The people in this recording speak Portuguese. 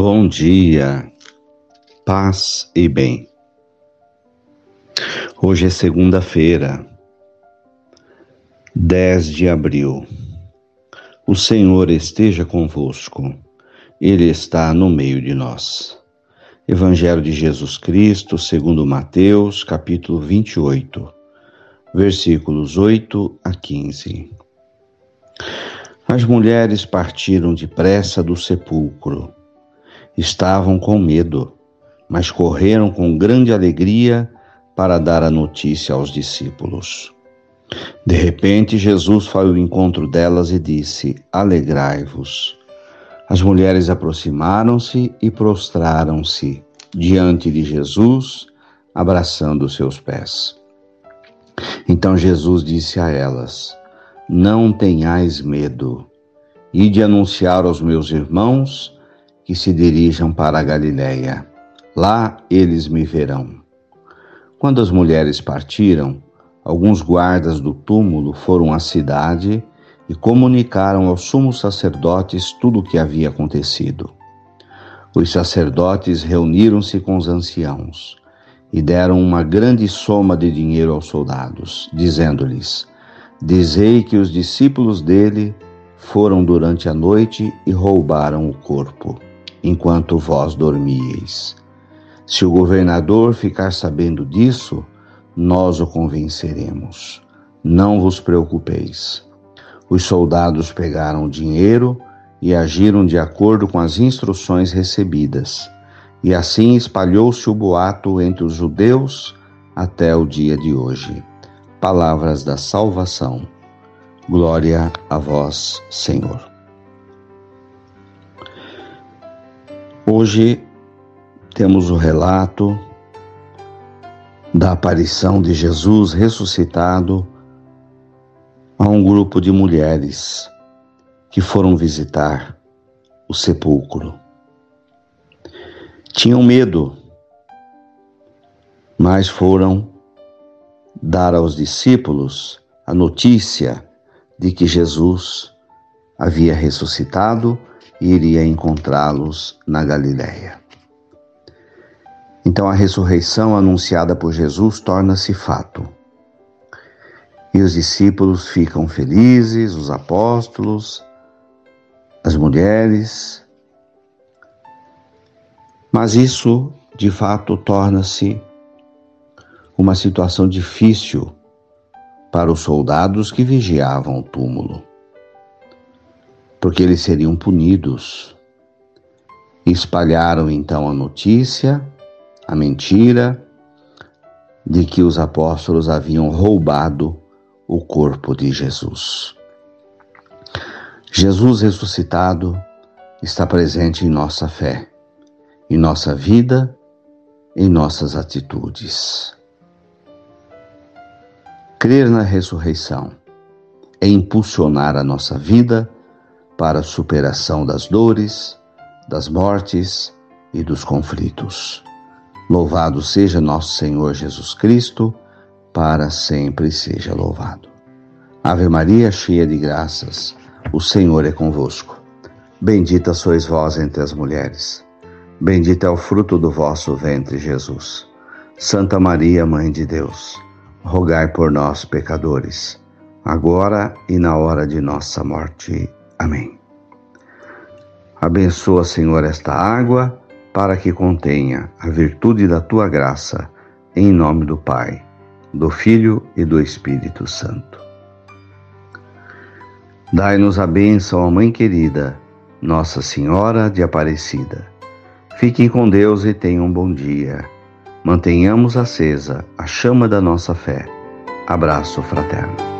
Bom dia, paz e bem. Hoje é segunda-feira, 10 de abril. O Senhor esteja convosco, Ele está no meio de nós. Evangelho de Jesus Cristo, segundo Mateus, capítulo 28, versículos 8 a 15. As mulheres partiram depressa do sepulcro estavam com medo, mas correram com grande alegria para dar a notícia aos discípulos. De repente, Jesus foi ao encontro delas e disse: Alegrai-vos. As mulheres aproximaram-se e prostraram-se diante de Jesus, abraçando seus pés. Então Jesus disse a elas: Não tenhais medo. Ide anunciar aos meus irmãos que se dirijam para a Galiléia. Lá eles me verão. Quando as mulheres partiram, alguns guardas do túmulo foram à cidade e comunicaram aos sumos sacerdotes tudo o que havia acontecido. Os sacerdotes reuniram-se com os anciãos e deram uma grande soma de dinheiro aos soldados, dizendo-lhes: Dizei que os discípulos dele foram durante a noite e roubaram o corpo enquanto vós dormieis. Se o governador ficar sabendo disso, nós o convenceremos. Não vos preocupeis. Os soldados pegaram o dinheiro e agiram de acordo com as instruções recebidas. E assim espalhou-se o boato entre os judeus até o dia de hoje. Palavras da salvação. Glória a vós, Senhor. Hoje temos o relato da aparição de Jesus ressuscitado a um grupo de mulheres que foram visitar o sepulcro. Tinham medo, mas foram dar aos discípulos a notícia de que Jesus havia ressuscitado e iria encontrá-los na Galiléia. Então a ressurreição anunciada por Jesus torna-se fato. E os discípulos ficam felizes, os apóstolos, as mulheres. Mas isso, de fato, torna-se uma situação difícil para os soldados que vigiavam o túmulo porque eles seriam punidos. Espalharam então a notícia, a mentira, de que os apóstolos haviam roubado o corpo de Jesus. Jesus ressuscitado está presente em nossa fé, em nossa vida, em nossas atitudes. Crer na ressurreição é impulsionar a nossa vida para a superação das dores, das mortes e dos conflitos. Louvado seja nosso Senhor Jesus Cristo, para sempre seja louvado. Ave Maria, cheia de graças, o Senhor é convosco. Bendita sois vós entre as mulheres. Bendito é o fruto do vosso ventre, Jesus. Santa Maria, Mãe de Deus, rogai por nós, pecadores, agora e na hora de nossa morte. Amém. Abençoa, Senhor, esta água para que contenha a virtude da tua graça, em nome do Pai, do Filho e do Espírito Santo. Dai-nos a bênção, ó Mãe querida, Nossa Senhora de Aparecida. Fiquem com Deus e tenham um bom dia. Mantenhamos acesa a chama da nossa fé. Abraço fraterno.